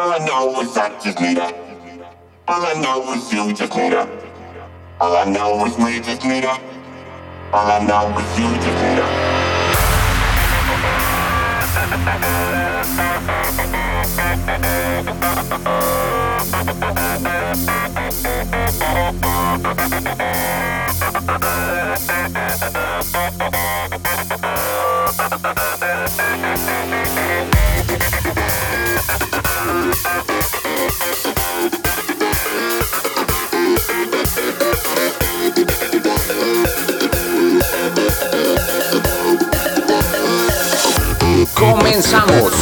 All I know is I just need her. All I know is you just need her. All I know is we just need. All I know is you just need. Comenzamos.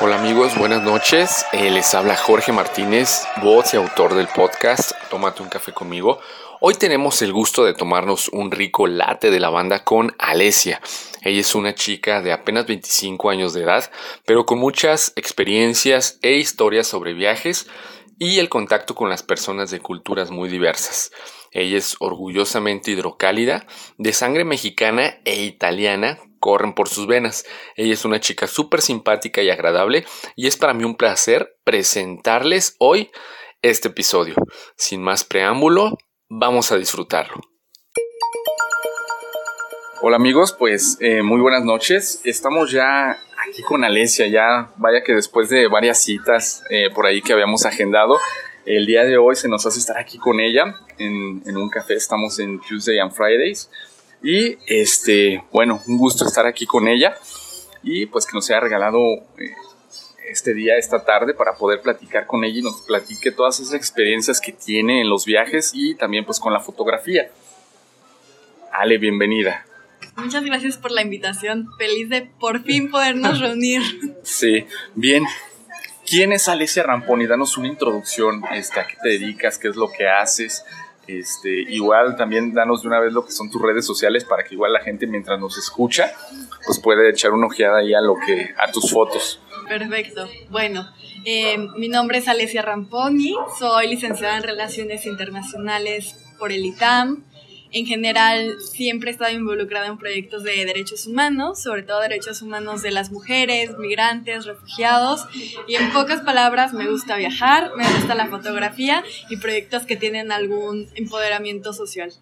Hola amigos, buenas noches. Eh, les habla Jorge Martínez, voz y autor del podcast Tómate un café conmigo. Hoy tenemos el gusto de tomarnos un rico latte de lavanda con Alesia. Ella es una chica de apenas 25 años de edad, pero con muchas experiencias e historias sobre viajes y el contacto con las personas de culturas muy diversas. Ella es orgullosamente hidrocálida, de sangre mexicana e italiana, corren por sus venas. Ella es una chica súper simpática y agradable y es para mí un placer presentarles hoy este episodio. Sin más preámbulo, vamos a disfrutarlo. Hola amigos, pues eh, muy buenas noches. Estamos ya aquí con Alesia, ya vaya que después de varias citas eh, por ahí que habíamos agendado, el día de hoy se nos hace estar aquí con ella en, un café. Estamos en Tuesday and Fridays. Y este, bueno, un gusto estar aquí con ella y pues que nos haya regalado eh, este día, esta tarde, para poder platicar con ella y nos platique todas esas experiencias que tiene en los viajes y también pues con la fotografía. Ale, bienvenida. Muchas gracias por la invitación. Feliz de por fin podernos reunir. Sí, bien. ¿Quién es Alesia Ramponi? Danos una introducción, este, a qué te dedicas, qué es lo que haces. Este, igual también danos de una vez lo que son tus redes sociales para que igual la gente mientras nos escucha pues puede echar una ojeada ahí a lo que a tus fotos. Perfecto. Bueno, eh, mi nombre es Alesia Ramponi, soy licenciada en Relaciones Internacionales por el ITAM. En general, siempre he estado involucrada en proyectos de derechos humanos, sobre todo derechos humanos de las mujeres, migrantes, refugiados. Y en pocas palabras, me gusta viajar, me gusta la fotografía y proyectos que tienen algún empoderamiento social.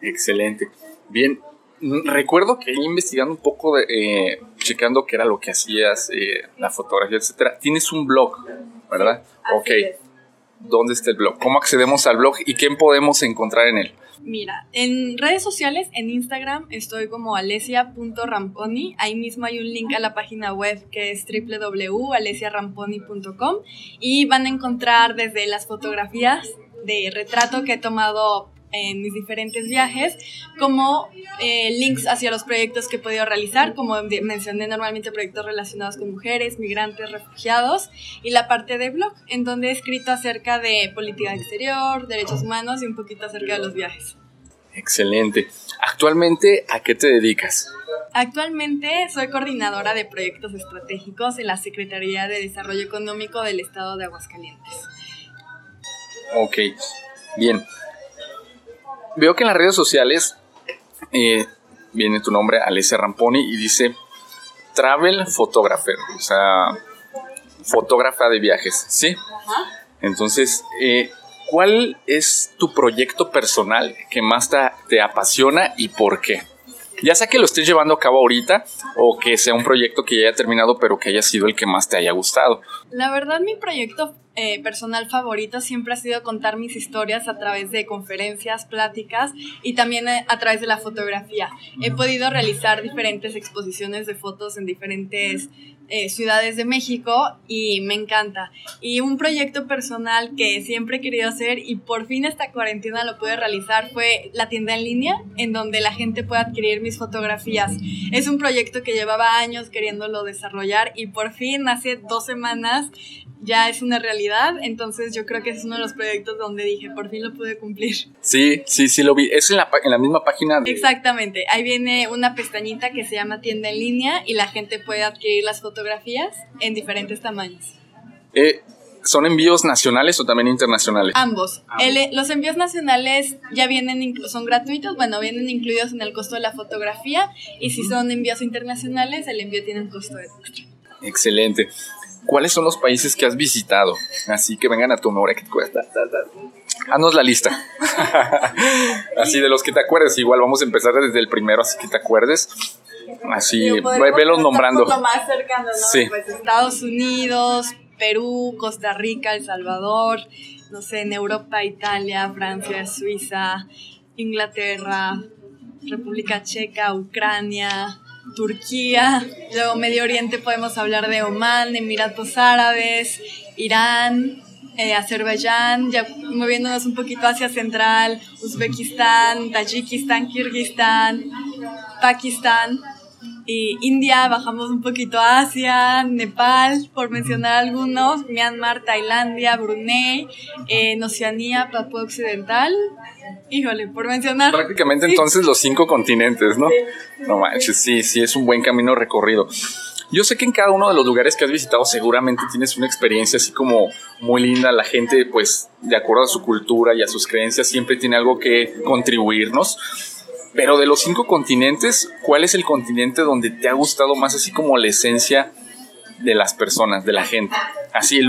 Excelente. Bien, recuerdo que investigando un poco, de, eh, checando qué era lo que hacías, eh, la fotografía, etcétera. Tienes un blog, ¿verdad? ok. ¿Dónde está el blog? ¿Cómo accedemos al blog y qué podemos encontrar en él? Mira, en redes sociales, en Instagram, estoy como alesia.ramponi. Ahí mismo hay un link a la página web que es www.alesiaramponi.com y van a encontrar desde las fotografías de retrato que he tomado en mis diferentes viajes, como eh, links hacia los proyectos que he podido realizar, como mencioné normalmente proyectos relacionados con mujeres, migrantes, refugiados, y la parte de blog, en donde he escrito acerca de política exterior, derechos humanos y un poquito acerca de los viajes. Excelente. Actualmente, ¿a qué te dedicas? Actualmente soy coordinadora de proyectos estratégicos en la Secretaría de Desarrollo Económico del Estado de Aguascalientes. Ok, bien veo que en las redes sociales eh, viene tu nombre, Alessia Ramponi, y dice Travel Photographer, o sea, fotógrafa de viajes, ¿sí? Entonces, eh, ¿cuál es tu proyecto personal que más te, apasiona y por qué? Ya sea que lo estés llevando a cabo ahorita o que sea un proyecto que ya haya terminado pero que haya sido el que más te haya gustado. La verdad mi proyecto eh, personal favorito siempre ha sido contar mis historias a través de conferencias, pláticas y también eh, a través de la fotografía. He podido realizar diferentes exposiciones de fotos en diferentes eh, ciudades de México y me encanta. Y un proyecto personal que siempre he querido hacer y por fin esta cuarentena lo pude realizar fue la tienda en línea en donde la gente puede adquirir mis fotografías. Es un proyecto que llevaba años queriéndolo desarrollar y por fin hace dos semanas ya es una realidad, entonces yo creo que es uno de los proyectos donde dije, por fin lo pude cumplir. Sí, sí, sí lo vi. Es en la, en la misma página. Exactamente, ahí viene una pestañita que se llama tienda en línea y la gente puede adquirir las fotografías en diferentes tamaños. Eh, ¿Son envíos nacionales o también internacionales? Ambos. los envíos nacionales ya vienen, son gratuitos, bueno, vienen incluidos en el costo de la fotografía y si son envíos internacionales, el envío tiene un costo extra. Excelente. ¿Cuáles son los países que has visitado? Así que vengan a tu memoria que te cuesta. Haznos la lista. así de los que te acuerdes. Igual vamos a empezar desde el primero, así que te acuerdes. Así, velos nombrando. más cercano, ¿no? Sí. Pues Estados Unidos, Perú, Costa Rica, El Salvador, no sé, en Europa, Italia, Francia, Suiza, Inglaterra, República Checa, Ucrania, Turquía, luego Medio Oriente podemos hablar de Omán, Emiratos Árabes, Irán, eh, Azerbaiyán, ya moviéndonos un poquito hacia Central, Uzbekistán, Tayikistán, Kirguistán, Pakistán y India, bajamos un poquito a Asia, Nepal, por mencionar algunos, Myanmar, Tailandia, Brunei, en Oceanía, Papua Occidental, Híjole, por mencionar. Prácticamente entonces los cinco continentes, ¿no? No manches, sí, sí, es un buen camino recorrido. Yo sé que en cada uno de los lugares que has visitado seguramente tienes una experiencia así como muy linda. La gente, pues, de acuerdo a su cultura y a sus creencias, siempre tiene algo que contribuirnos. Pero de los cinco continentes, ¿cuál es el continente donde te ha gustado más así como la esencia de las personas, de la gente? Así,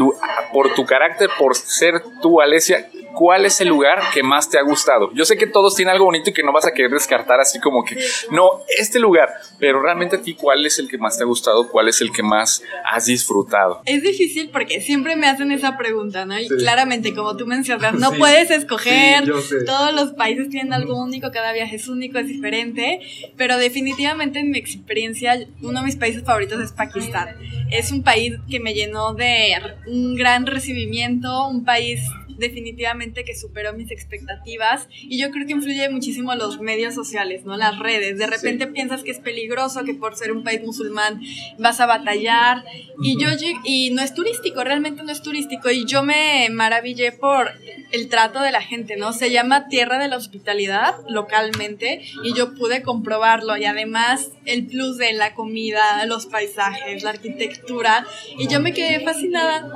por tu carácter, por ser tú, Alesia, ¿cuál es el lugar que más te ha gustado? Yo sé que todos tienen algo bonito y que no vas a querer descartar así como que, no, este lugar, pero realmente a ti, ¿cuál es el que más te ha gustado? ¿Cuál es el que más has disfrutado? Es difícil porque siempre me hacen esa pregunta, ¿no? Y claramente, como tú mencionas, no puedes escoger, todos los países tienen algo único, cada viaje es único, es diferente, pero definitivamente en mi experiencia, uno de mis países favoritos es Pakistán. Es un país que me llenó de un gran recibimiento, un país definitivamente que superó mis expectativas y yo creo que influye muchísimo los medios sociales, ¿no? Las redes. De repente piensas que es peligroso, que por ser un país musulmán vas a batallar y yo y no es turístico, realmente no es turístico y yo me maravillé por el trato de la gente, ¿no? Se llama Tierra de la Hospitalidad localmente y yo pude comprobarlo y además el plus de la comida, los paisajes, la arquitectura y yo me quedé fascinada.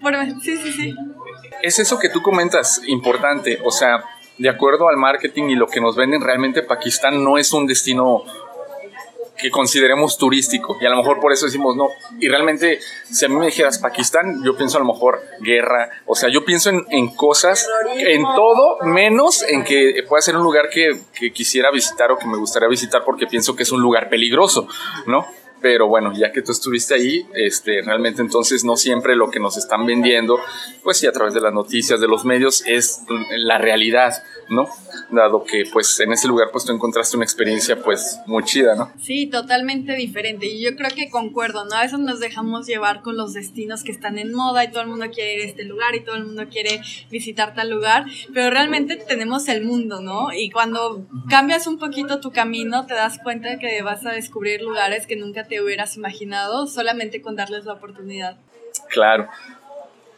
Por, sí, sí, sí es eso que tú comentas, importante. O sea, de acuerdo al marketing y lo que nos venden, realmente Pakistán no es un destino que consideremos turístico y a lo mejor por eso decimos no. Y realmente, si a mí me dijeras Pakistán, yo pienso a lo mejor guerra, o sea, yo pienso en, cosas, en todo, menos en que pueda ser un lugar que, que, quisiera visitar o que me gustaría visitar porque pienso que es un lugar peligroso, ¿no? Pero bueno, ya que tú estuviste ahí, este, realmente entonces no siempre lo que nos están vendiendo, pues sí, a través de las noticias, de los medios, es la realidad, ¿no? Dado que pues en ese lugar pues tú encontraste una experiencia pues muy chida, ¿no? Sí, totalmente diferente. Y yo creo que concuerdo, ¿no? A veces nos dejamos llevar con los destinos que están en moda y todo el mundo quiere ir a este lugar y todo el mundo quiere visitar tal lugar, pero realmente tenemos el mundo, ¿no? Y cuando cambias un poquito tu camino, te das cuenta que vas a descubrir lugares que nunca te hubieras imaginado solamente con darles la oportunidad. Claro.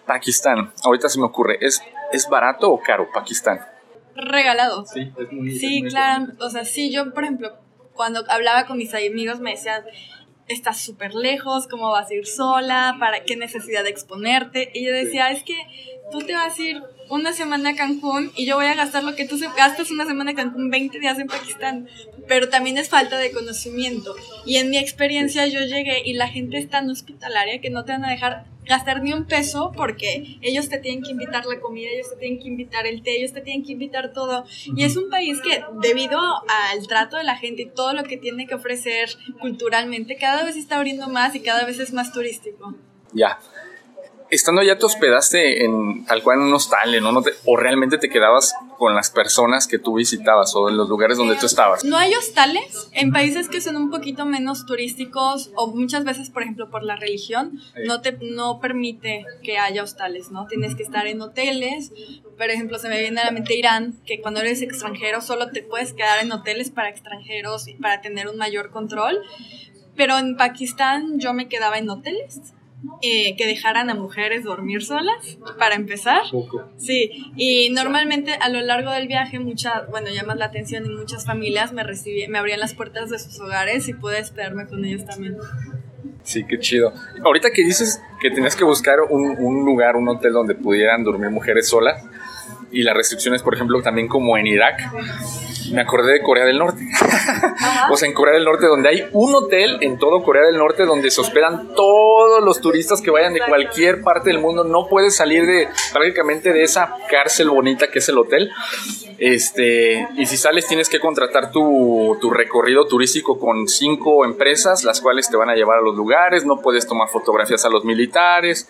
Pakistán, ahorita se me ocurre, ¿es, ¿es barato o caro Pakistán? Regalado. Sí, es muy Sí, claro. O sea, sí, yo, por ejemplo, cuando hablaba con mis amigos me decían, estás súper lejos, ¿cómo vas a ir sola? ¿Para qué necesidad de exponerte? Y yo decía, es que tú te vas a ir una semana a Cancún y yo voy a gastar lo que tú gastas una semana en Cancún, 20 días en Pakistán. Pero también es falta de conocimiento. Y en mi experiencia yo llegué y la gente es tan hospitalaria que no te van a dejar gastar ni un peso porque ellos te tienen que invitar la comida, ellos te tienen que invitar el té, ellos te tienen que invitar todo. Y es un país que debido al trato de la gente y todo lo que tiene que ofrecer culturalmente, cada vez está abriendo más y cada vez es más turístico. Ya estando ya te hospedaste en tal cual en un hostal, ¿no? ¿O realmente te quedabas con las personas que tú visitabas o en los lugares donde tú estabas? No hay hostales en países que son un poquito menos turísticos o muchas veces, por ejemplo, por la religión, no te no permite que haya hostales, ¿no? Tienes que estar en hoteles. Por ejemplo, se me viene a la mente Irán, que cuando eres extranjero solo te puedes quedar en hoteles para extranjeros y para tener un mayor control. Pero en Pakistán yo me quedaba en hoteles eh, que dejaran a mujeres dormir solas, para empezar. Sí, y normalmente a lo largo del viaje, mucha, bueno, llamas la atención y muchas familias me, me abrían las puertas de sus hogares y pude esperarme con ellos también. Sí, qué chido. Ahorita que dices que tenías que buscar un, un lugar, un hotel donde pudieran dormir mujeres solas, y las restricciones, por ejemplo, también como en Irak, me acordé de Corea del Norte. o sea, en Corea del Norte, donde hay un hotel en todo Corea del Norte donde se hospedan todos los turistas que vayan de cualquier parte del mundo. No puedes salir de prácticamente de esa cárcel bonita que es el hotel. Este, y si sales tienes que contratar tu, tu recorrido turístico con cinco empresas, las cuales te van a llevar a los lugares, no puedes tomar fotografías a los militares,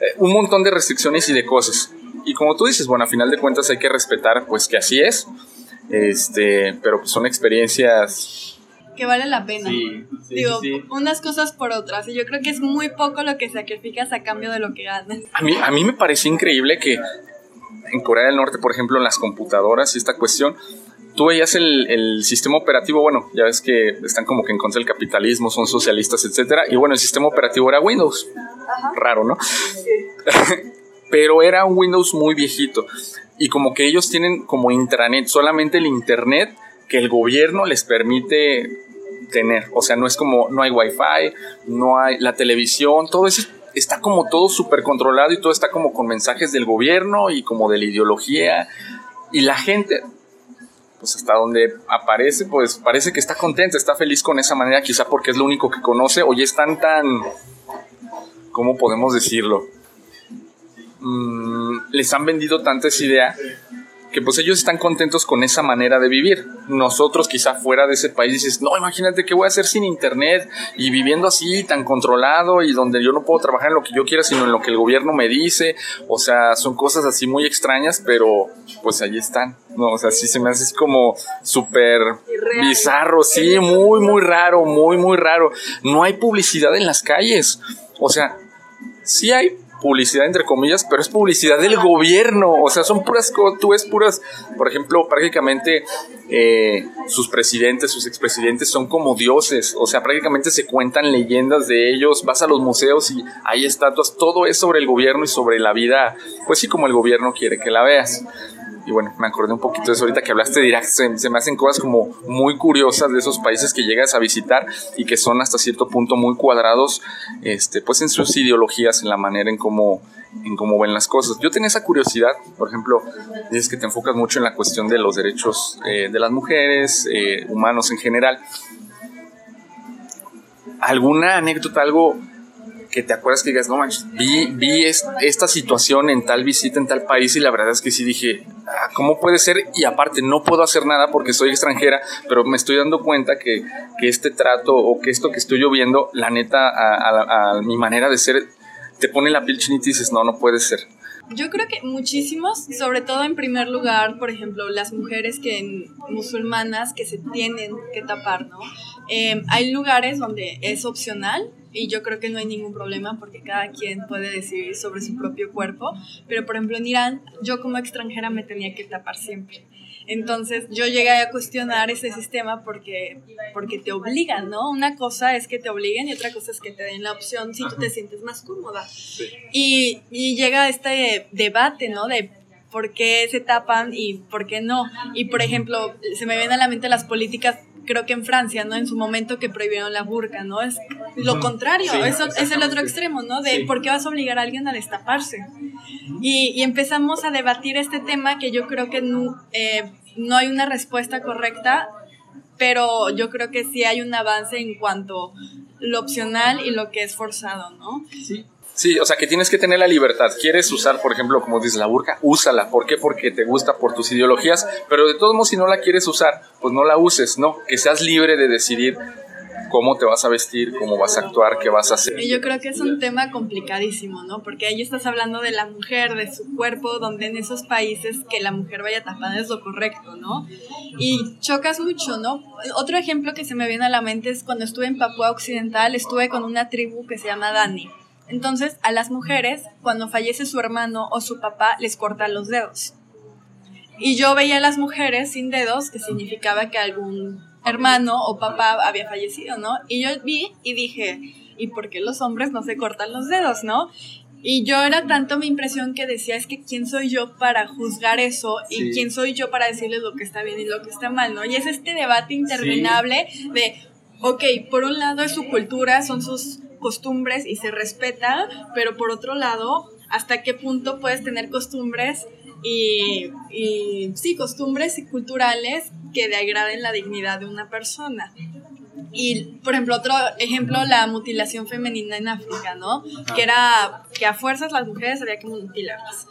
eh, un montón de restricciones y de cosas. Y como tú dices, bueno, a final de cuentas hay que respetar pues que así es, este, pero pues son experiencias que vale la pena. Sí, sí, Digo, sí, unas cosas por otras. Y yo creo que es muy poco lo que sacrificas a cambio de lo que ganas. A mí, a mí me pareció increíble que en Corea del Norte, por ejemplo, en las computadoras y esta cuestión, tú veías el, el sistema operativo, bueno, ya ves que están como que en contra del capitalismo, son socialistas, etcétera, y bueno, el sistema operativo era Windows. Raro, ¿no? Pero era un Windows muy viejito. Y como que ellos tienen como intranet, solamente el internet que el gobierno les permite tener. O sea, no es como, no hay wifi, no hay la televisión, todo eso está como todo súper controlado y todo está como con mensajes del gobierno y como de la ideología. Y la gente, pues hasta donde aparece, pues parece que está contenta, está feliz con esa manera, quizá porque es lo único que conoce, o ya están tan, ¿cómo podemos decirlo? Mm, les han vendido tanta esa idea que pues ellos están contentos con esa manera de vivir. Nosotros quizá fuera de ese país dices, no, imagínate qué voy a hacer sin internet y viviendo así tan controlado y donde yo no puedo trabajar en lo que yo quiera, sino en lo que el gobierno me dice. O sea, son cosas así muy extrañas, pero pues ahí están. No, o sea, sí se me hace así como súper bizarro, sí, muy, muy raro, muy, muy raro. No hay publicidad en las calles. O sea, sí hay publicidad entre comillas, pero es publicidad del gobierno, o sea, son puras, tú ves puras, por ejemplo, prácticamente eh, sus presidentes, sus expresidentes son como dioses, o sea, prácticamente se cuentan leyendas de ellos, vas a los museos y hay estatuas, todo es sobre el gobierno y sobre la vida, pues sí, como el gobierno quiere que la veas. Y bueno, me acordé un poquito de eso ahorita que hablaste de Irak. Se, me hacen cosas como muy curiosas de esos países que llegas a visitar y que son hasta cierto punto muy cuadrados, este, pues en sus ideologías, en la manera en cómo, en cómo ven las cosas. Yo tenía esa curiosidad, por ejemplo, dices que te enfocas mucho en la cuestión de los derechos eh, de las mujeres, eh, humanos en general. ¿Alguna anécdota, algo que te acuerdas que digas, no manches, vi, vi es- esta situación en tal visita en tal país y la verdad es que sí dije, "Ah, ¿cómo puede ser? Y aparte, no puedo hacer nada porque soy extranjera, pero me estoy dando cuenta que, que este trato o que esto que estoy yo viendo, la neta, a, a- a mi manera de ser, te pone la piel chinita y dices, no, no puede ser. Yo creo que muchísimos, sobre todo en primer lugar, por ejemplo, las mujeres que musulmanas que se tienen que tapar, ¿no? Eh, hay lugares donde es opcional y yo creo que no hay ningún problema porque cada quien puede decidir sobre su propio cuerpo, pero por ejemplo en Irán yo como extranjera me tenía que tapar siempre. Entonces yo llegué a cuestionar ese sistema porque, porque te obligan, ¿no? Una cosa es que te obliguen y otra cosa es que te den la opción si tú te sientes más cómoda. Y, y llega este debate, ¿no? De por qué se tapan y por qué no. Y por ejemplo, se me vienen a la mente las políticas, creo que en Francia, ¿no? En su momento que prohibieron la burka, ¿no? Es lo contrario, Sí, eso es el otro extremo, ¿no? De Sí. por qué vas a obligar a alguien a destaparse. Y, y empezamos a debatir este tema que yo creo que no, eh, no hay una respuesta correcta, pero yo creo que sí hay un avance en cuanto lo opcional y lo que es forzado, ¿no? Sí, o sea que tienes que tener la libertad. Quieres usar, por ejemplo, como dices, la burka, úsala. ¿Por qué? Porque te gusta por tus ideologías. Pero de todos modos, si no la quieres usar, pues no la uses, ¿no? Que seas libre de decidir cómo te vas a vestir, cómo vas a actuar, qué vas a hacer. Y yo creo que es un tema complicadísimo, ¿no? Porque ahí estás hablando de la mujer, de su cuerpo, donde en esos países que la mujer vaya tapada es lo correcto, ¿no? Y chocas mucho, ¿no? Otro ejemplo que se me viene a la mente es cuando estuve en Papúa Occidental, estuve con una tribu que se llama Dani. Entonces, a las mujeres, cuando fallece su hermano o su papá, les cortan los dedos. Y yo veía a las mujeres sin dedos, que significaba que algún hermano o papá había fallecido, ¿no? Y yo vi y dije, ¿y por qué los hombres no se cortan los dedos, no? Y yo era tanto mi impresión que decía, es que quién soy yo para juzgar eso y Sí. quién soy yo para decirles lo que está bien y lo que está mal, ¿no? Y es este debate interminable de, ok, por un lado es su cultura, son sus costumbres y se respeta, pero por otro lado, ¿hasta qué punto puedes tener costumbres y, y sí, costumbres culturales que degraden la dignidad de una persona. Y, por ejemplo, otro ejemplo, la mutilación femenina en África, ¿no? Que era que a fuerzas las mujeres había que mutilarlas.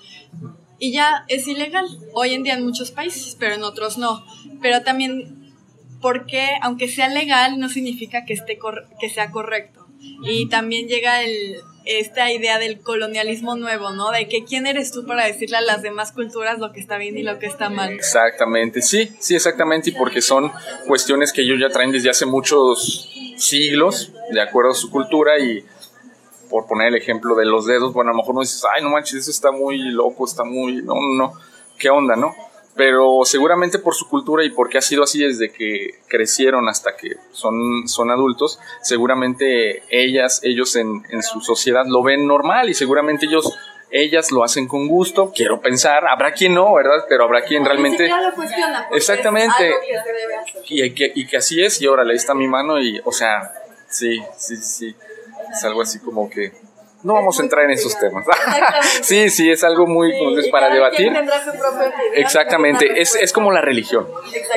Y ya es ilegal, hoy en día en muchos países, pero en otros no. Pero también, porque aunque sea legal, no significa que, esté que sea correcto. Y también llega el, esta idea del colonialismo nuevo, ¿no? De que quién eres tú para decirle a las demás culturas lo que está bien y lo que está mal. Exactamente, sí, sí, exactamente, y porque son cuestiones que ellos ya traen desde hace muchos siglos, de acuerdo a su cultura, y por poner el ejemplo de los dedos, bueno, a lo mejor no dices, ay, no manches, eso está muy loco, está muy, no, no, no, ¿qué onda, no? Pero seguramente por su cultura y porque ha sido así desde que crecieron hasta que son, son adultos, seguramente ellas, ellos en, en su sociedad lo ven normal y seguramente ellos ellas lo hacen con gusto, quiero pensar, habrá quien no, ¿verdad? Pero habrá quien realmente... Exactamente. Y, que, y que así es, y ahora ahí está mi mano y, o sea, sí, sí, sí, es algo así como que no vamos a entrar en esos temas. sí, sí, es algo muy para debatir. Exactamente, es, es, como la religión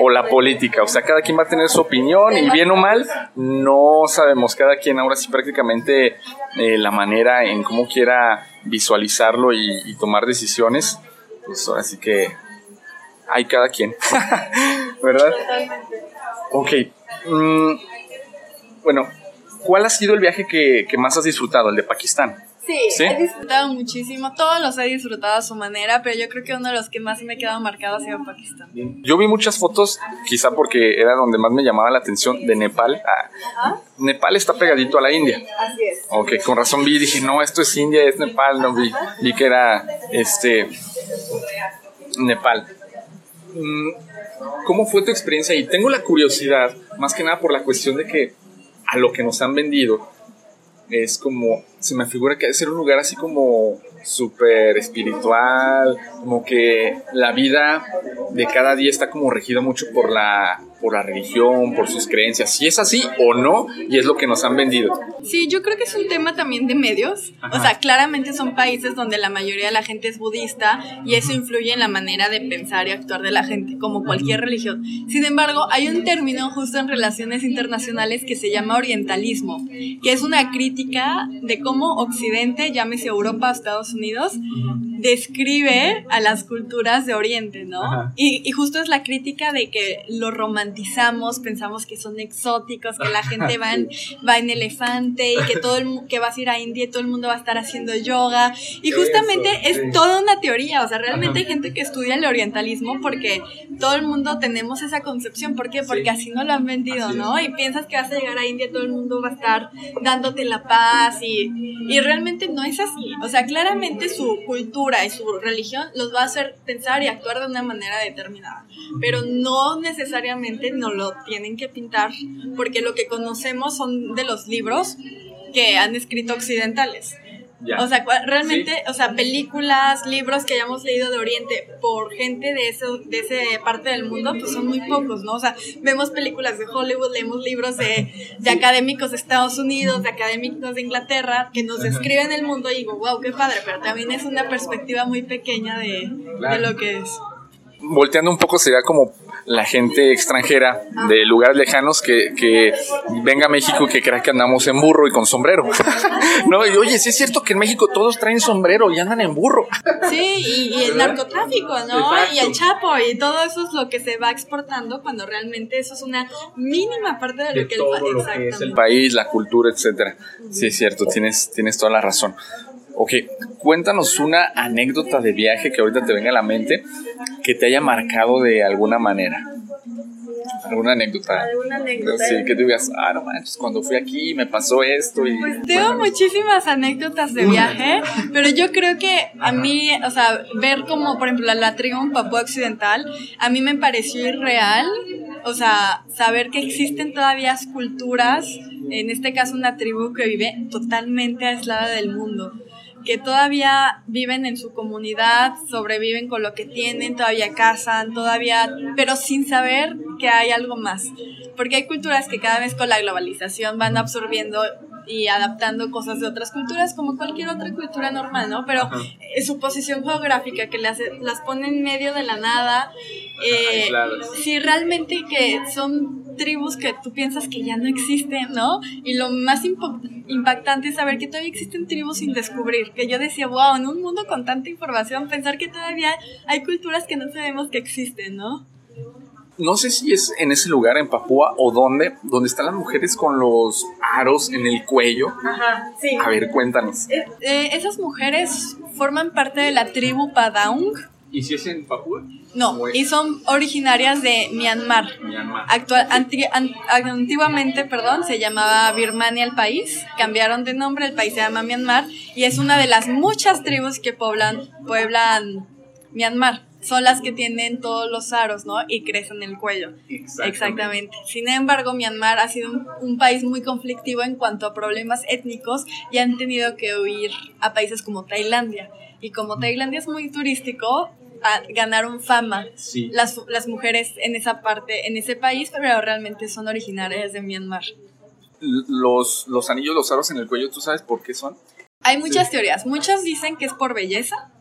o la política, o sea, cada quien va a tener su opinión y bien o mal, no sabemos, cada quien ahora sí prácticamente eh, la manera en cómo quiera visualizarlo y, tomar decisiones, pues así que hay cada quien, ¿verdad? Ok. Mm, bueno, ¿Cuál ha sido el viaje que, más has disfrutado, el de Pakistán? Sí, he disfrutado muchísimo, todos los he disfrutado a su manera, pero yo creo que uno de los que más me ha quedado marcado ha sido Pakistán. Yo vi muchas fotos, quizá porque era donde más me llamaba la atención, de Nepal. Ah, Nepal está pegadito a la India. Así es. Ok, con razón vi, dije, no, esto es India, es Nepal, no vi, vi que era este Nepal. Mm, ¿Cómo fue tu experiencia ahí? Tengo la curiosidad, más que nada por la cuestión de que a lo que nos han vendido, es como, se me figura que debe ser un lugar así como súper espiritual, como que la vida de cada día está como regido mucho por la por la religión, por sus creencias, si es así o no, y es lo que nos han vendido. Sí, yo creo que es un tema también de medios. O sea, claramente son países donde la mayoría de la gente es budista y eso influye en la manera de pensar y actuar de la gente, como cualquier religión. Sin embargo, hay un término justo en relaciones internacionales que se llama orientalismo, que es una crítica de cómo Occidente, llámese Europa Estados Unidos, describe a las culturas de Oriente, ¿no? Y, y, justo es la crítica de que lo romantizamos, pensamos que son exóticos, que la gente va en, va en elefante y que todo el que vas a ir a India y todo el mundo va a estar haciendo yoga. Y justamente es toda una teoría, o sea, realmente hay gente que estudia el orientalismo porque todo el mundo tenemos esa concepción. ¿Por qué? Porque así no lo han vendido, ¿no? Y piensas que vas a llegar a India y todo el mundo va a estar dándote la paz y, y realmente no es así. O sea, claramente su cultura y su religión los va a hacer pensar y actuar de una manera determinada. Pero no necesariamente nos lo tienen que pintar, porque lo que conocemos son de los libros que han escrito occidentales. O sea, realmente, o sea, películas, libros que hayamos leído de Oriente por gente de eso, de esa parte del mundo, pues son muy pocos, ¿no? O sea, vemos películas de Hollywood, leemos libros de, de académicos de Estados Unidos, de académicos de Inglaterra, que nos describen el mundo y digo, wow, qué padre, pero también es una perspectiva muy pequeña de, de lo que es. Volteando un poco sería como la gente extranjera de lugares lejanos que, que venga a México y que crea que andamos en burro y con sombrero. no, y oye, sí es cierto que en México todos traen sombrero y andan en burro. Sí, y, el narcotráfico, ¿no? Y el chapo y todo eso es lo que se va exportando cuando realmente eso es una mínima parte de lo, que, el, es el país, la cultura, etcétera. Sí, es cierto, tienes, tienes toda la razón. Ok, cuéntanos una anécdota de viaje que ahorita te venga a la mente que te haya marcado de alguna manera. ¿Alguna anécdota? ¿Alguna anécdota? Sí, que te digas, ah, no manches, cuando fui aquí me pasó esto. Y, pues tengo muchísimas anécdotas de viaje, pero yo creo que a mí, o sea, ver como, por ejemplo, la tribu en Papua Occidental, a mí me pareció irreal. O sea, saber que existen todavía culturas, en este caso una tribu que vive totalmente aislada del mundo que todavía viven en su comunidad, sobreviven con lo que tienen, todavía cazan, todavía, pero sin saber que hay algo más. Porque hay culturas que cada vez con la globalización van absorbiendo y adaptando cosas de otras culturas como cualquier otra cultura normal, ¿no? Pero eh, su posición geográfica que las, las pone en medio de la nada, eh, sí, realmente que son tribus que tú piensas que ya no existen, ¿no? Y lo más impactante es saber que todavía existen tribus sin descubrir, que yo decía, wow, en un mundo con tanta información, pensar que todavía hay culturas que no sabemos que existen, ¿no? No sé si es en ese lugar, en Papúa, o dónde, donde están las mujeres con los aros en el cuello. Ajá, sí. A ver, cuéntanos. Eh, eh, esas mujeres forman parte de la tribu Padaung. ¿Y si es en Papúa? No, y son originarias de Myanmar. Myanmar. Actual, antiguamente, perdón, se llamaba Birmania el país. Cambiaron de nombre, el país se llama Myanmar y es una de las muchas tribus que poblan, pueblan Myanmar son las que tienen todos los aros, ¿no? Y crecen el cuello. Exactamente. Sin embargo, Myanmar ha sido un, país muy conflictivo en cuanto a problemas étnicos y han tenido que huir a países como Tailandia. Y como Tailandia es muy turístico, ganaron fama las, las mujeres en esa parte, en ese país, pero realmente son originarias de Myanmar. Los, los anillos, los aros en el cuello, ¿tú sabes por qué son? Hay muchas teorías. Muchos dicen que es por belleza,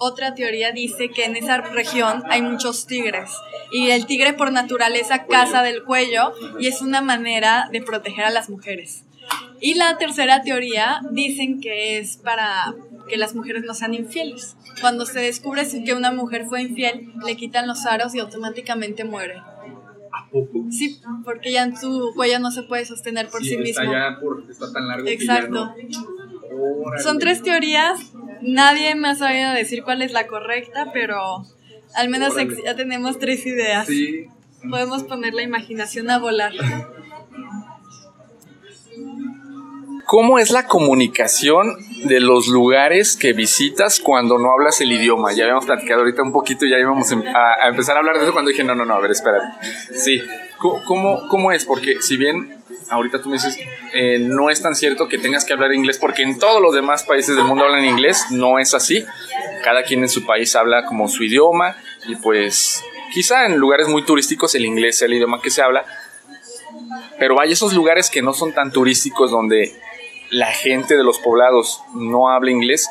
otra teoría dice que en esa región hay muchos tigres y el tigre por naturaleza caza del cuello y es una manera de proteger a las mujeres. Y la tercera teoría dicen que es para que las mujeres no sean infieles. Cuando se descubre que una mujer fue infiel, le quitan los aros y automáticamente muere. ¿A poco? Sí, porque ya en su cuello no se puede sostener por sí, mismo. está tan largo Exacto. Son tres teorías Nadie me ha sabido decir cuál es la correcta, pero al menos ya tenemos tres ideas. Sí. Podemos poner la imaginación a volar. ¿Cómo es la comunicación de los lugares que visitas cuando no hablas el idioma? Ya habíamos platicado ahorita un poquito y ya íbamos em, a, empezar a hablar de eso cuando dije, no, no, no, a ver, espera. Sí, ¿Cómo, cómo es? Porque si bien ahorita tú me dices, eh, no es tan cierto que tengas que hablar inglés porque en todos los demás países del mundo hablan inglés, no es así. Cada quien en su país habla como su idioma y pues quizá en lugares muy turísticos el inglés sea el idioma que se habla, pero hay esos lugares que no son tan turísticos donde la gente de los poblados no habla inglés,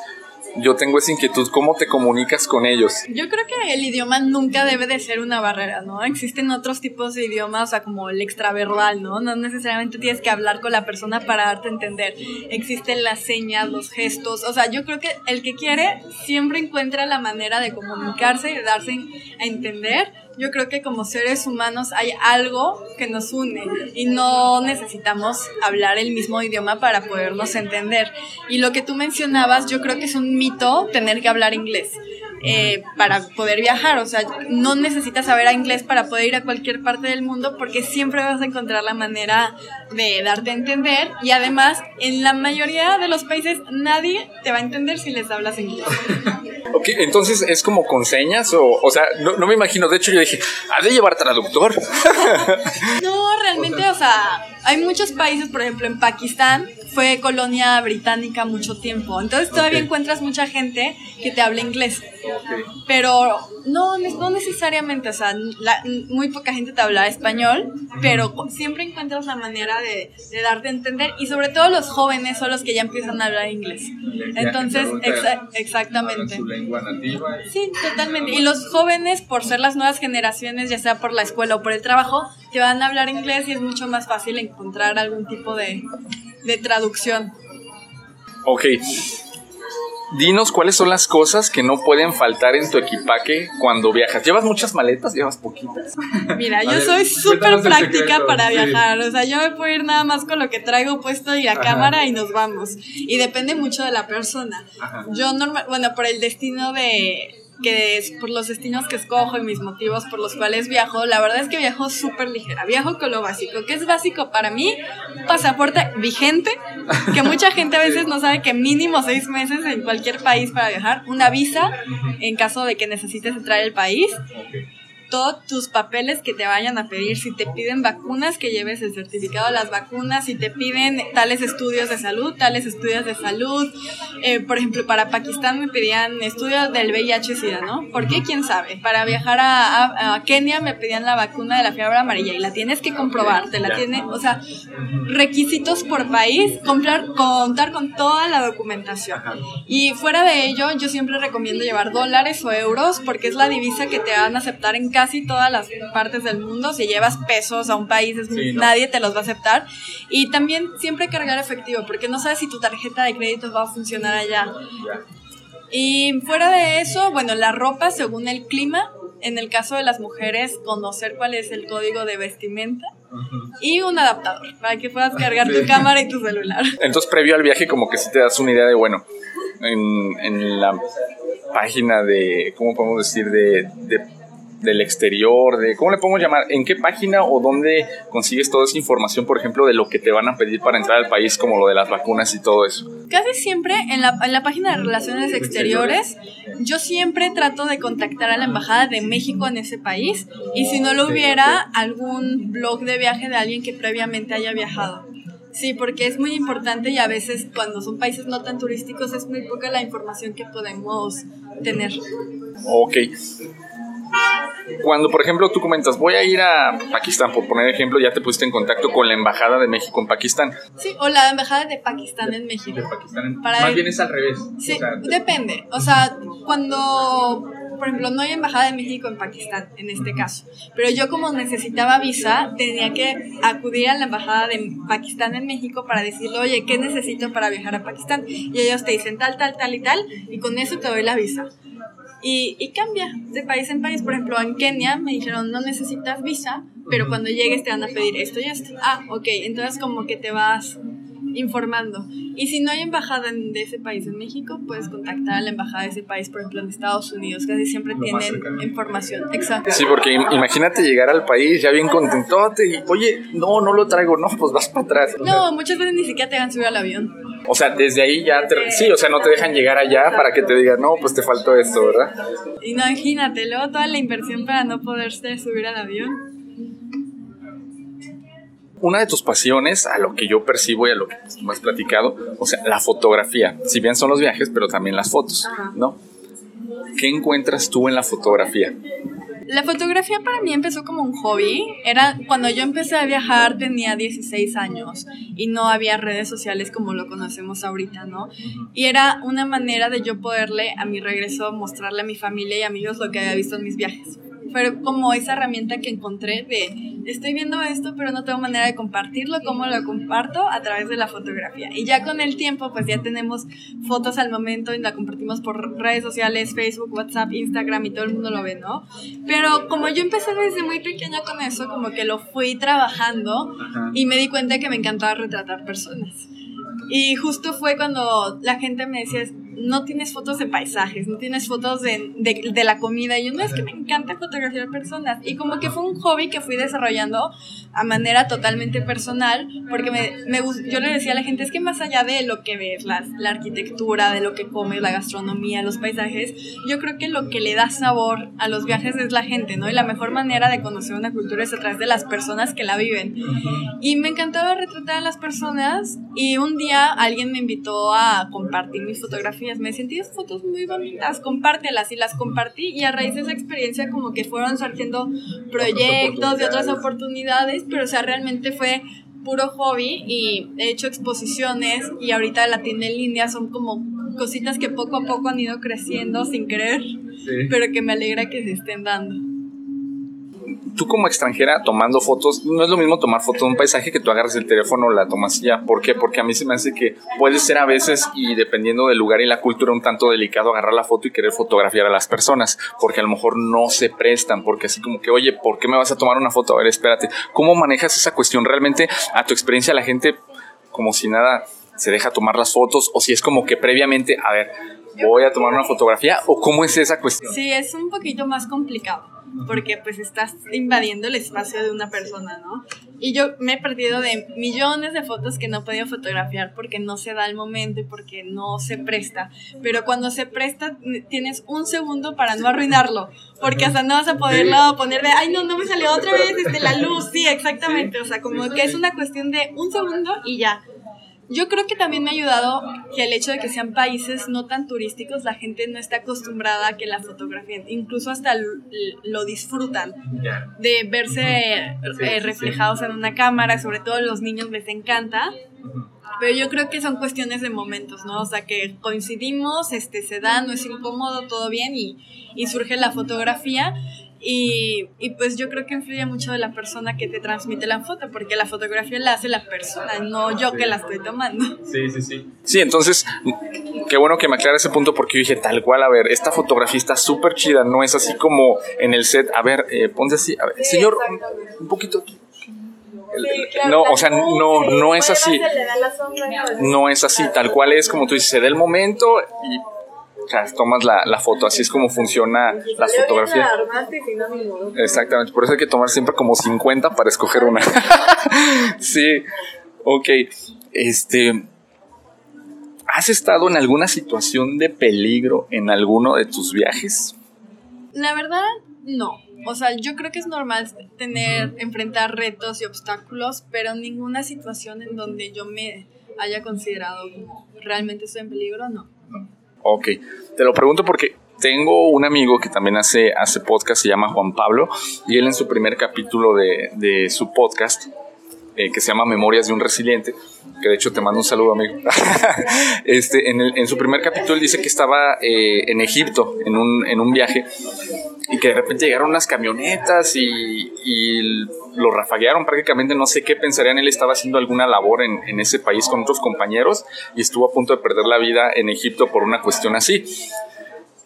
yo tengo esa inquietud, ¿cómo te comunicas con ellos? Yo creo que el idioma nunca debe de ser una barrera, ¿no? Existen otros tipos de idiomas, o sea, como el extraverbal, ¿no? No necesariamente tienes que hablar con la persona para darte a entender. Existen las señas, los gestos, o sea, yo creo que el que quiere siempre encuentra la manera de comunicarse y de darse a entender yo creo que como seres humanos hay algo que nos une y no necesitamos hablar el mismo idioma para podernos entender. Y lo que tú mencionabas, yo creo que es un mito tener que hablar inglés. Eh, para poder viajar. O sea, no necesitas saber inglés para poder ir a cualquier parte del mundo porque siempre vas a encontrar la manera de darte a entender y además en la mayoría de los países nadie te va a entender si les hablas inglés. Ok, entonces es como con señas o, o sea, no, no me imagino, de hecho yo dije, ¿ha de llevar traductor? no, realmente, o sea, hay muchos países, por ejemplo en Pakistán, fue colonia británica mucho tiempo. Entonces todavía encuentras mucha gente que te habla inglés. Pero no, no necesariamente, o sea, muy poca gente te habla español, pero siempre encuentras la manera de, darte a entender y sobre todo los jóvenes son los que ya empiezan a hablar inglés. Entonces, exactamente. Su lengua nativa. Sí, totalmente. Y los jóvenes, por ser las nuevas generaciones, ya sea por la escuela o por el trabajo, te van a hablar inglés y es mucho más fácil encontrar algún tipo de, de traducción. Ok. Dinos cuáles son las cosas que no pueden faltar en tu equipaje cuando viajas. ¿Llevas muchas maletas? ¿Llevas poquitas? Mira, yo soy súper práctica para viajar. O sea, yo me puedo ir nada más con lo que traigo puesto y la cámara y nos vamos. Y depende mucho de la persona. Yo normal, bueno, por el destino de que es por los destinos que escojo y mis motivos por los cuales viajo, la verdad es que viajo súper ligera. Viajo con lo básico. ¿Qué es básico para mí? Pasaporte vigente, que mucha gente a veces no sabe que mínimo seis meses en cualquier país para viajar. Una visa en caso de que necesites entrar al país. Todos tus papeles que te vayan a pedir. Si te piden vacunas, que lleves el certificado de las vacunas. Si te piden tales estudios de salud, tales estudios de salud. Eh, por ejemplo, para Pakistán me pedían estudios del VIH-Sida, ¿no? ¿Por qué? ¿Quién sabe? Para viajar a, a, Kenia me pedían la vacuna de la fiebre amarilla y la tienes que comprobar, te la tiene, o sea, requisitos por país, comprar, contar con toda la documentación. Y fuera de ello, yo siempre recomiendo llevar dólares o euros porque es la divisa que te van a aceptar en casi todas las partes del mundo. Si llevas pesos a un país, nadie te los va a aceptar. Y también siempre cargar efectivo porque no sabes si tu tarjeta de crédito va a funcionar allá. Y fuera de eso, bueno, la ropa según el clima. En el caso de las mujeres, conocer cuál es el código de vestimenta y un adaptador para que puedas cargar tu cámara y tu celular. Entonces, previo al viaje, como que si te das una idea de, bueno, en, en la página de, ¿cómo podemos decir? De, de, del exterior, de, ¿cómo le podemos llamar? ¿En qué página o dónde consigues toda esa información, por ejemplo, de lo que te van a pedir para entrar al país, como lo de las vacunas y todo eso? Casi siempre en la, en la página de Relaciones Exteriores, yo siempre trato de contactar a la Embajada de México en ese país y si no lo hubiera, algún blog de viaje de alguien que previamente haya viajado. Sí, porque es muy importante y a veces cuando son países no tan turísticos es muy poca la información que podemos tener. Ok. Cuando, por ejemplo, tú comentas, voy a ir a Pakistán, por poner ejemplo, ya te pusiste en contacto con la Embajada de México en Pakistán. Sí, o la Embajada de Pakistán en México. De Pakistán Más bien es al revés. Sí, depende. O sea, cuando por ejemplo, no hay embajada de México en Pakistán, en este caso, pero yo como necesitaba visa, tenía que acudir a la embajada de Pakistán en México para decirle, oye, ¿qué necesito para viajar a Pakistán? Y ellos te dicen tal, tal, tal y tal, y con eso te doy la visa. Y, y cambia de país en país. Por ejemplo, en Kenia me dijeron, no necesitas visa, pero cuando llegues te van a pedir esto y esto. Ah, ok, entonces como que te vas informando. Y si no hay embajada de ese país en México, puedes contactar a la embajada de ese país, por ejemplo en Estados Unidos, casi siempre tienen información. Exacto. Sí, porque imagínate llegar al país ya bien contentote y, oye, no, no lo traigo, no, pues vas para atrás. No, muchas veces ni siquiera te dejan subir al avión. O sea, desde ahí ya te, sí, o sea, no te dejan llegar allá para que te digan, no, pues te faltó esto, ¿verdad? Imagínate, luego toda la inversión para no poderte subir al avión una de tus pasiones, a lo que yo percibo y a lo que me has platicado, o sea, la fotografía. Si bien son los viajes, pero también las fotos, ¿no? ¿Qué encuentras tú en la fotografía? La fotografía para mí empezó como un hobby. Era cuando yo empecé a viajar tenía 16 años y no había redes sociales como lo conocemos ahorita, ¿no? Y era una manera de yo poderle a mi regreso mostrarle a mi familia y amigos lo que había visto en mis viajes fue como esa herramienta que encontré de estoy viendo esto pero no tengo manera de compartirlo, ¿cómo lo comparto? A través de la fotografía. Y ya con el tiempo pues ya tenemos fotos al momento y la compartimos por redes sociales, Facebook, WhatsApp, Instagram y todo el mundo lo ve, ¿no? Pero como yo empecé desde muy pequeña con eso, como que lo fui trabajando y me di cuenta que me encantaba retratar personas. Y justo fue cuando la gente me decía, no tienes fotos de paisajes, no tienes fotos de, de, la comida. Y yo, no, es que me encanta fotografiar personas. Y como que fue un hobby que fui desarrollando a manera totalmente personal, porque me, me, yo le decía a la gente, es que más allá de lo que ves, la, la arquitectura, de lo que comes, la gastronomía, los paisajes, yo creo que lo que le da sabor a los viajes es la gente, ¿no? Y la mejor manera de conocer una cultura es a través de las personas que la viven. Y me encantaba retratar a las personas y un día alguien me invitó a compartir mis fotografías me sentí fotos muy bonitas, compártelas y las compartí y a raíz de esa experiencia como que fueron surgiendo proyectos y otras oportunidades, pero o sea, realmente fue puro hobby y he hecho exposiciones y ahorita la tienda en línea son como cositas que poco a poco han ido creciendo sin querer, pero que me alegra que se estén dando tú como extranjera tomando fotos, no es lo mismo tomar foto de un paisaje que tú agarres el teléfono la tomas ya. ¿Por qué? Porque a mí se me hace que puede ser a veces y dependiendo del lugar y la cultura un tanto delicado agarrar la foto y querer fotografiar a las personas, porque a lo mejor no se prestan, porque así como que, oye, ¿por qué me vas a tomar una foto? A ver, espérate, ¿cómo manejas esa cuestión? Realmente a tu experiencia la gente como si nada se deja tomar las fotos o si es como que previamente, a ver, voy a tomar una fotografía o cómo es esa cuestión? Sí, es un poquito más complicado porque pues estás invadiendo el espacio de una persona, ¿no? Y yo me he perdido de millones de fotos que no he podido fotografiar porque no se da el momento y porque no se presta. Pero cuando se presta, tienes un segundo para no arruinarlo. Porque hasta no vas a poderlo poner de, ay, no, no me salió otra vez desde la luz. Sí, exactamente. O sea, como que es una cuestión de un segundo y ya. Yo creo que también me ha ayudado que el hecho de que sean países no tan turísticos, la gente no está acostumbrada a que la fotografíen, incluso hasta lo, disfrutan de verse eh, reflejados en una cámara, sobre todo a los niños les encanta. Pero yo creo que son cuestiones de momentos, ¿no? O sea, que coincidimos, este, se da, no es incómodo, todo bien y, y surge la fotografía. Y, y, pues yo creo que influye mucho de la persona que te transmite la foto, porque la fotografía la hace la persona, no yo que la estoy tomando. Sí, sí, sí. Sí, entonces, qué bueno que me aclara ese punto, porque yo dije, tal cual, a ver, esta fotografía está súper chida, no es así como en el set, a ver, eh, ponte así, a ver, señor, un poquito aquí. no, o sea, no, no es así. No es así, tal cual es como tú dices, se da el momento y tomas la, la, foto, así es como funciona la fotografía. Exactamente, por eso hay que tomar siempre como 50 para escoger una. sí, ok. Este, ¿has estado en alguna situación de peligro en alguno de tus viajes? La verdad, no. O sea, yo creo que es normal tener, enfrentar retos y obstáculos, pero ninguna situación en donde yo me haya considerado como realmente estoy en peligro, no. Ok, te lo pregunto porque tengo un amigo que también hace, hace podcast, se llama Juan Pablo, y él en su primer capítulo de, de su podcast, eh, que se llama Memorias de un Resiliente, que de hecho te mando un saludo, amigo. este, en, el, su primer capítulo él dice que estaba eh, en Egipto, en un, en un viaje, y que de repente llegaron unas camionetas y, y, lo rafaguearon prácticamente, no sé qué pensarían, él estaba haciendo alguna labor en, en, ese país con otros compañeros y estuvo a punto de perder la vida en Egipto por una cuestión así.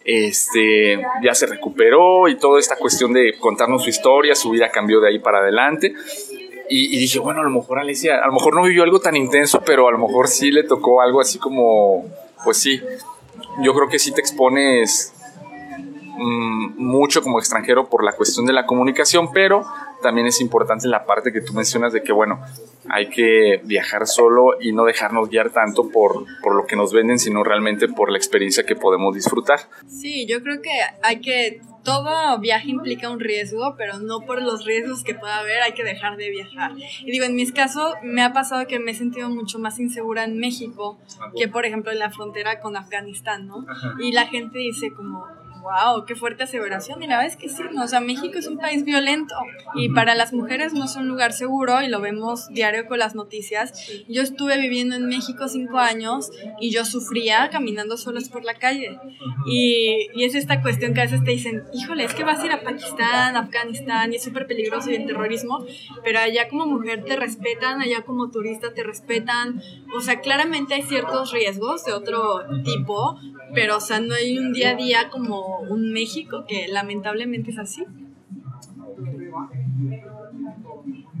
Este, ya se recuperó y toda esta cuestión de contarnos su historia, su vida cambió de ahí para adelante. Y, dije, bueno, a lo mejor Alicia, a lo mejor no vivió algo tan intenso, pero a lo mejor sí le tocó algo así como, pues sí, yo creo que sí te expones mucho como extranjero por la cuestión de la comunicación, pero también es importante la parte que tú mencionas de que, bueno, hay que viajar solo y no dejarnos guiar tanto por, por lo que nos venden, sino realmente por la experiencia que podemos disfrutar. Sí, yo creo que hay que todo viaje implica un riesgo, pero no por los riesgos que pueda haber hay que dejar de viajar. Y digo, en mis casos me ha pasado que me he sentido mucho más insegura en México que, por ejemplo, en la frontera con Afganistán, ¿no? Y la gente dice como, wow, qué fuerte aseveración. Y la verdad es que sí, o sea, México es un país violento y para las mujeres no es un lugar seguro y lo vemos diario con las noticias. Yo estuve viviendo en México cinco años y yo sufría caminando solas por la calle. Y, y es esta cuestión que a veces te dicen, híjole, es que vas a ir a Pakistán, Afganistán y es súper peligroso y el terrorismo, pero allá como mujer te respetan, allá como turista te respetan. O sea, claramente hay ciertos riesgos de otro tipo, pero o sea, no hay un día a día como un México que lamentablemente es así.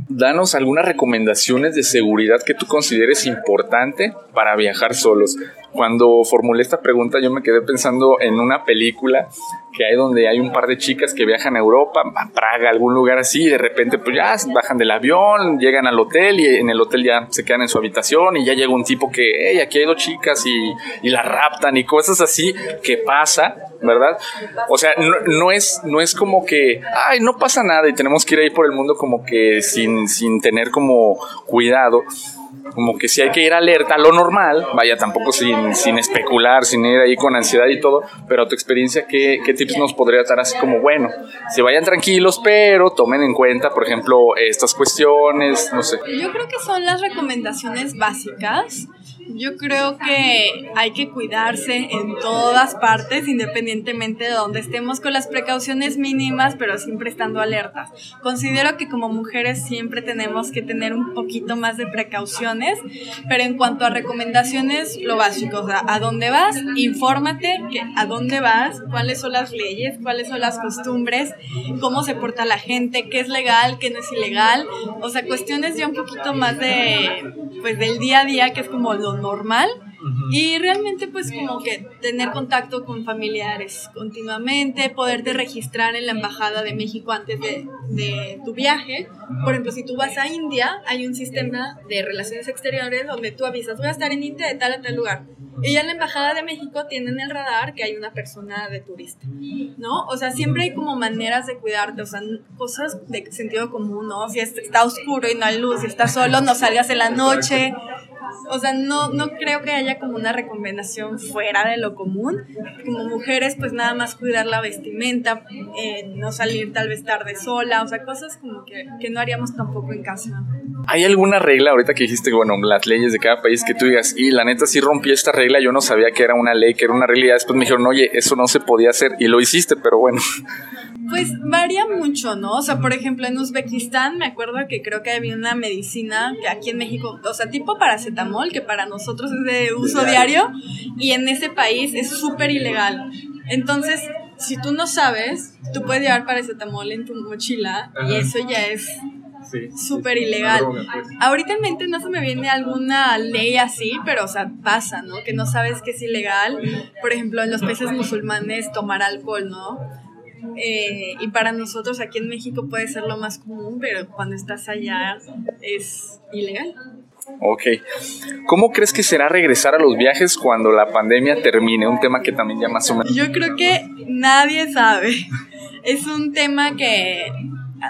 Danos algunas recomendaciones de seguridad que tú consideres importante para viajar solos. Cuando formulé esta pregunta yo me quedé pensando en una película que hay donde hay un par de chicas que viajan a Europa, a Praga, algún lugar así, y de repente pues ya bajan del avión, llegan al hotel y en el hotel ya se quedan en su habitación y ya llega un tipo que, hey, aquí hay dos chicas y, y la raptan y cosas así que pasa, ¿verdad? O sea, no, no, es, no es como que, ay, no pasa nada y tenemos que ir ahí por el mundo como que sin, sin tener como cuidado como que si hay que ir alerta, lo normal, vaya, tampoco sin, sin especular, sin ir ahí con ansiedad y todo, pero a tu experiencia, ¿qué, ¿qué, tips nos podría dar así como, bueno, se vayan tranquilos, pero tomen en cuenta, por ejemplo, estas cuestiones, no sé? Yo creo que son las recomendaciones básicas. Yo creo que hay que cuidarse en todas partes, independientemente de donde estemos, con las precauciones mínimas, pero siempre estando alertas. Considero que como mujeres siempre tenemos que tener un poquito más de precauciones, pero en cuanto a recomendaciones, lo básico, o sea, a dónde vas, infórmate que a dónde vas, cuáles son las leyes, cuáles son las costumbres, cómo se porta la gente, qué es legal, qué no es ilegal, o sea, cuestiones ya un poquito más de, pues, del día a día, que es como lo normal Y realmente pues como que tener contacto con familiares continuamente, poderte registrar en la Embajada de México antes de, de tu viaje. Por ejemplo, si tú vas a India, hay un sistema de relaciones exteriores donde tú avisas, voy a estar en India de tal a tal lugar. Y ya en la Embajada de México tienen el radar que hay una persona de turista, ¿no? O sea, siempre hay como maneras de cuidarte, o sea, cosas de sentido común, ¿no? Si está oscuro y no hay luz, si estás solo, no salgas en la noche. O sea, no, no creo que haya como una recomendación fuera de lo común. Como mujeres, pues nada más cuidar la vestimenta, eh, no salir tal vez tarde sola, o sea, cosas como que, que no haríamos tampoco en casa. ¿Hay alguna regla ahorita que dijiste, bueno, las leyes de cada país que tú digas, y la neta sí rompí esta regla, yo no sabía que era una ley, que era una realidad, después me dijeron, oye, eso no se podía hacer y lo hiciste, pero bueno. Pues varía mucho, ¿no? O sea, por ejemplo, en Uzbekistán me acuerdo que creo que había una medicina que aquí en México, o sea, tipo paracetamol, que para nosotros es de uso diario, y en ese país es súper ilegal. Entonces, si tú no sabes, tú puedes llevar paracetamol en tu mochila y eso ya es súper ilegal. Pues. Ahorita en mente no se me viene alguna ley así, pero o sea, pasa, ¿no? Que no sabes que es ilegal. Por ejemplo, en los países musulmanes tomar alcohol, ¿no? Eh, y para nosotros aquí en México puede ser lo más común, pero cuando estás allá es ilegal. Ok. ¿Cómo crees que será regresar a los viajes cuando la pandemia termine? Un tema que también ya más o menos... Yo creo que nadie sabe. Es un tema que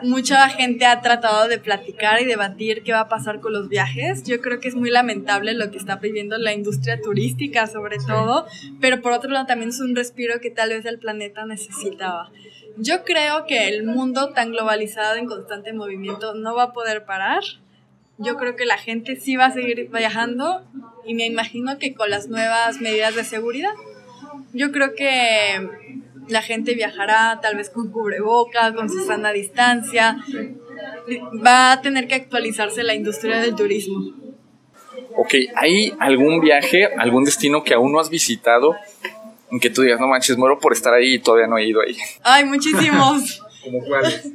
mucha gente ha tratado de platicar y debatir qué va a pasar con los viajes. Yo creo que es muy lamentable lo que está viviendo la industria turística sobre todo, pero por otro lado también es un respiro que tal vez el planeta necesitaba. Yo creo que el mundo tan globalizado en constante movimiento no va a poder parar. Yo creo que la gente sí va a seguir viajando y me imagino que con las nuevas medidas de seguridad. Yo creo que la gente viajará tal vez con cubrebocas, con su sana distancia. Va a tener que actualizarse la industria del turismo. Ok, ¿hay algún viaje, algún destino que aún no has visitado? En que tú digas, no manches, muero por estar ahí y todavía no he ido ahí. Hay muchísimos. ¿Cómo cuáles?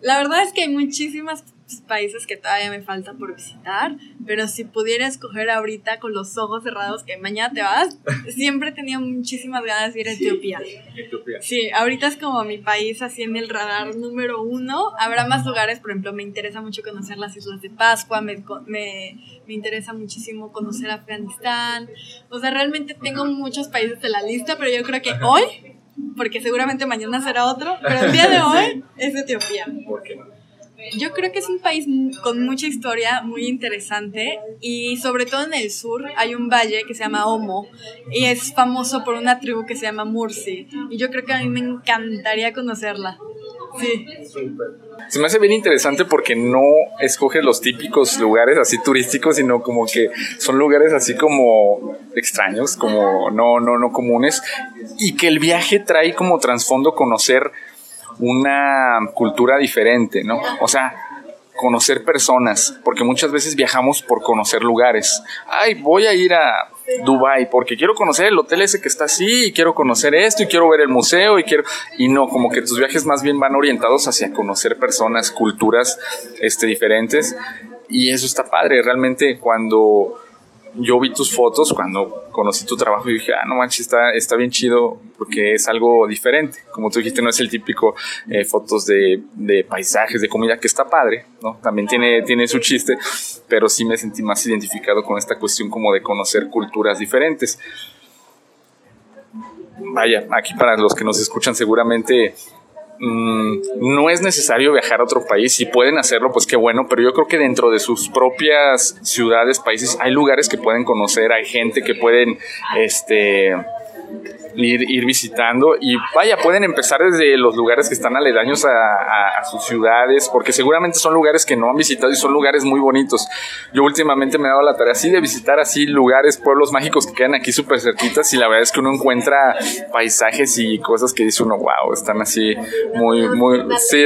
La verdad es que hay muchísimas países que todavía me falta por visitar, pero si pudiera escoger ahorita con los ojos cerrados que mañana te vas, siempre tenido muchísimas ganas de ir a Etiopía. Etiopía. Sí, ahorita es como mi país así en el radar número uno. Habrá más lugares, por ejemplo, me interesa mucho conocer las Islas de Pascua, me, me, me interesa muchísimo conocer Afganistán. O sea, realmente tengo muchos países de la lista, pero yo creo que hoy porque seguramente mañana será otro, pero el día de hoy es Etiopía. ¿Por qué? Yo creo que es un país con mucha historia, muy interesante y sobre todo en el sur hay un valle que se llama Omo y es famoso por una tribu que se llama Mursi y yo creo que a mí me encantaría conocerla. Sí. Se me hace bien interesante porque no escoges los típicos lugares así turísticos, sino como que son lugares así como extraños, como no, no, no comunes, y que el viaje trae como trasfondo conocer una cultura diferente, ¿no? O sea, conocer personas, porque muchas veces viajamos por conocer lugares. Ay, voy a ir a Dubai porque quiero conocer el hotel ese que está así y quiero conocer esto y quiero ver el museo y quiero y no, como que tus viajes más bien van orientados hacia conocer personas, culturas este diferentes y eso está padre, realmente cuando yo vi tus fotos cuando conocí tu trabajo y dije, ah, no manches, está, está bien chido porque es algo diferente. Como tú dijiste, no es el típico eh, fotos de, de, paisajes, de comida, que está padre, ¿no? También tiene, tiene su chiste, pero sí me sentí más identificado con esta cuestión como de conocer culturas diferentes. Vaya, aquí para los que nos escuchan seguramente Mm, no es necesario viajar a otro país. Si pueden hacerlo, pues qué bueno, pero yo creo que dentro de sus propias ciudades, países, hay lugares que pueden conocer, hay gente que pueden, este, ir, ir, visitando y vaya, pueden empezar desde los lugares que están aledaños a, sus ciudades, porque seguramente son lugares que no han visitado y son lugares muy bonitos. Yo últimamente me he dado la tarea así de visitar así lugares, pueblos mágicos que quedan aquí súper cerquitas y la verdad es que uno encuentra paisajes y cosas que dice uno, wow, están así muy, muy, sí,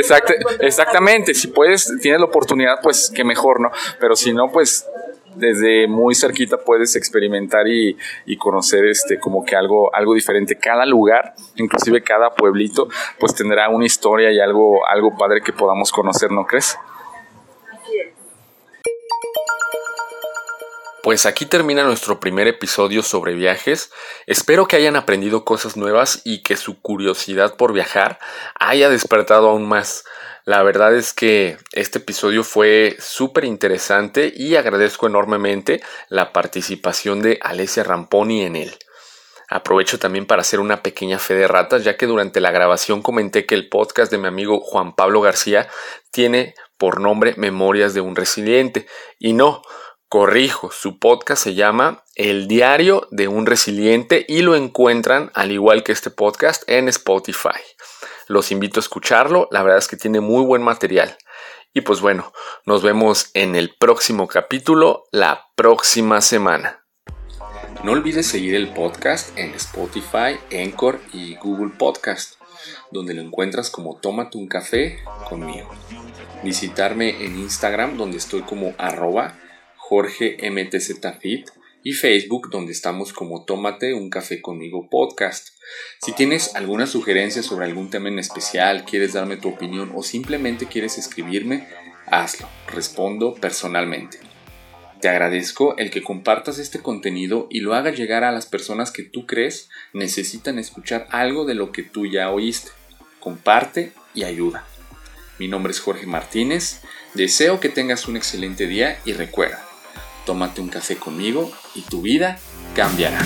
exactamente, si puedes, tienes la oportunidad, pues que mejor, ¿no? Pero si no, pues desde muy cerquita puedes experimentar y, conocer este como que algo, algo diferente. Cada lugar, inclusive cada pueblito, pues tendrá una historia y algo, algo padre que podamos conocer, ¿no crees? Pues aquí termina nuestro primer episodio sobre viajes. Espero que hayan aprendido cosas nuevas y que su curiosidad por viajar haya despertado aún más. La verdad es que este episodio fue súper interesante y agradezco enormemente la participación de Alessia Ramponi en él. Aprovecho también para hacer una pequeña fe de ratas, ya que durante la grabación comenté que el podcast de mi amigo Juan Pablo García tiene por nombre Memorias de un Resiliente. Y no, corrijo, su podcast se llama El Diario de un Resiliente y lo encuentran, al igual que este podcast, en Spotify. Los invito a escucharlo, la verdad es que tiene muy buen material. Y pues bueno, nos vemos en el próximo capítulo la próxima semana. No olvides seguir el podcast en Spotify, Anchor y Google Podcast, donde lo encuentras como Tómate un café conmigo. Visitarme en Instagram, donde estoy como arroba jorgemtzfit y Facebook, donde estamos como Tómate un café conmigo podcast. Si tienes alguna sugerencia sobre algún tema en especial, quieres darme tu opinión o simplemente quieres escribirme, hazlo, respondo personalmente. Te agradezco el que compartas este contenido y lo hagas llegar a las personas que tú crees necesitan escuchar algo de lo que tú ya oíste. Comparte y ayuda. Mi nombre es Jorge Martínez, deseo que tengas un excelente día y recuerda, tómate un café conmigo y tu vida cambiará.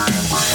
Bye.